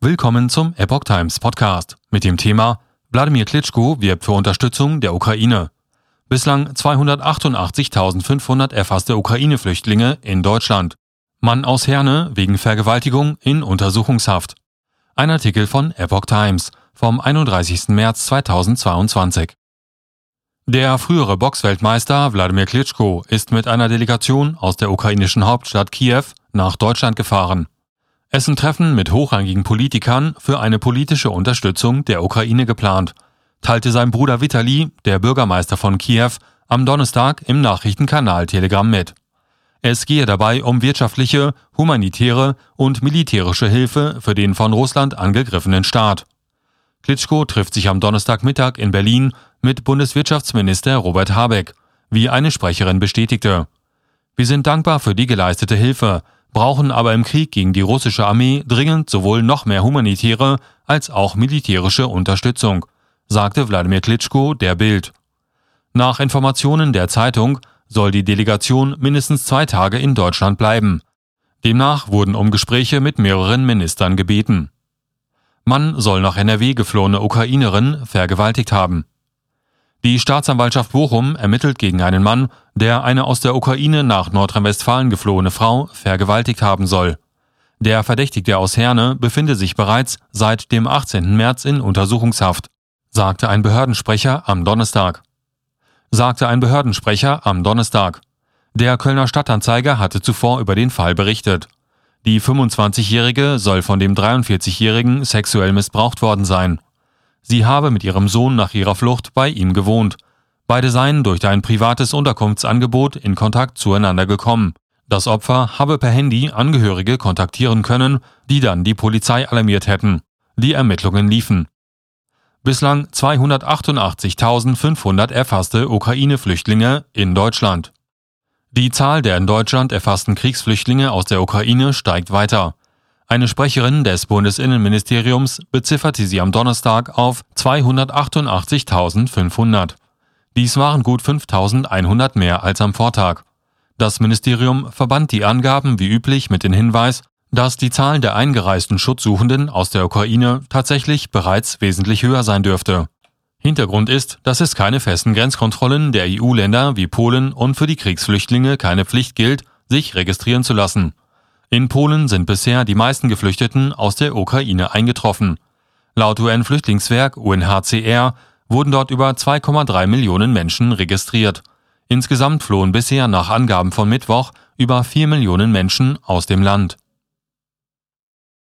Willkommen zum Epoch Times Podcast mit dem Thema Wladimir Klitschko wirbt für Unterstützung der Ukraine. Bislang 288.500 erfasste Ukraine-Flüchtlinge in Deutschland. Mann aus Herne wegen Vergewaltigung in Untersuchungshaft. Ein Artikel von Epoch Times vom 31. März 2022. Der frühere Boxweltmeister Wladimir Klitschko ist mit einer Delegation aus der ukrainischen Hauptstadt Kiew nach Deutschland gefahren. Es sind Treffen mit hochrangigen Politikern für eine politische Unterstützung der Ukraine geplant, teilte sein Bruder Vitali, der Bürgermeister von Kiew, am Donnerstag im Nachrichtenkanal Telegram mit. Es gehe dabei um wirtschaftliche, humanitäre und militärische Hilfe für den von Russland angegriffenen Staat. Klitschko trifft sich am Donnerstagmittag in Berlin mit Bundeswirtschaftsminister Robert Habeck, wie eine Sprecherin bestätigte. Wir sind dankbar für die geleistete Hilfe, brauchen aber im Krieg gegen die russische Armee dringend sowohl noch mehr humanitäre als auch militärische Unterstützung, sagte Wladimir Klitschko der Bild. Nach Informationen der Zeitung soll die Delegation mindestens zwei Tage in Deutschland bleiben. Demnach wurden um Gespräche mit mehreren Ministern gebeten. Mann soll nach NRW geflohene Ukrainerin vergewaltigt haben. Die Staatsanwaltschaft Bochum ermittelt gegen einen Mann, der eine aus der Ukraine nach Nordrhein-Westfalen geflohene Frau vergewaltigt haben soll. Der Verdächtigte aus Herne befinde sich bereits seit dem 18. März in Untersuchungshaft, sagte ein Behördensprecher am Donnerstag. Sagte ein Behördensprecher am Donnerstag. Der Kölner Stadtanzeiger hatte zuvor über den Fall berichtet. Die 25-Jährige soll von dem 43-Jährigen sexuell missbraucht worden sein. Sie habe mit ihrem Sohn nach ihrer Flucht bei ihm gewohnt. Beide seien durch ein privates Unterkunftsangebot in Kontakt zueinander gekommen. Das Opfer habe per Handy Angehörige kontaktieren können, die dann die Polizei alarmiert hätten. Die Ermittlungen liefen. Bislang 288.500 erfasste Ukraine-Flüchtlinge in Deutschland. Die Zahl der in Deutschland erfassten Kriegsflüchtlinge aus der Ukraine steigt weiter. Eine Sprecherin des Bundesinnenministeriums bezifferte sie am Donnerstag auf 288.500. Dies waren gut 5.100 mehr als am Vortag. Das Ministerium verband die Angaben wie üblich mit dem Hinweis, dass die Zahl der eingereisten Schutzsuchenden aus der Ukraine tatsächlich bereits wesentlich höher sein dürfte. Hintergrund ist, dass es keine festen Grenzkontrollen der EU-Länder wie Polen und für die Kriegsflüchtlinge keine Pflicht gilt, sich registrieren zu lassen. In Polen sind bisher die meisten Geflüchteten aus der Ukraine eingetroffen. Laut UN-Flüchtlingswerk UNHCR wurden dort über 2,3 Millionen Menschen registriert. Insgesamt flohen bisher nach Angaben von Mittwoch über 4 Millionen Menschen aus dem Land.